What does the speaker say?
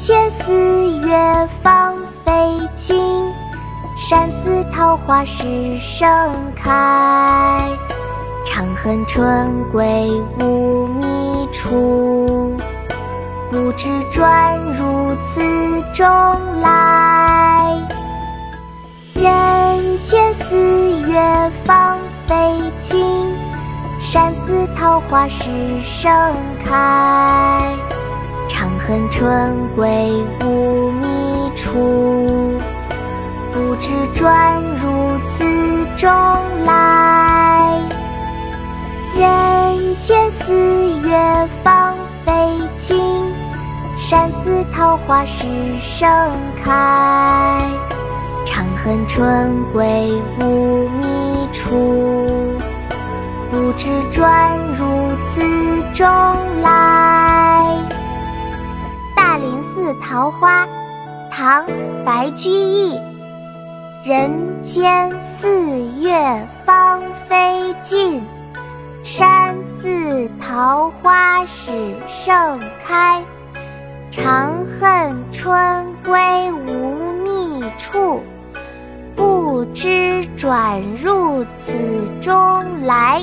四月芳菲尽，山寺桃花始盛开。长恨春归无觅处，不知转入此中来。人间四月芳菲尽，山寺桃花始盛开。恨春归无觅处，不知转入此中来。人间四月芳菲尽，山寺桃花始盛开。长恨春归无觅处，不知转入此中来。桃花，唐·白居易。人间四月芳菲尽，山寺桃花始盛开。长恨春归无觅处，不知转入此中来。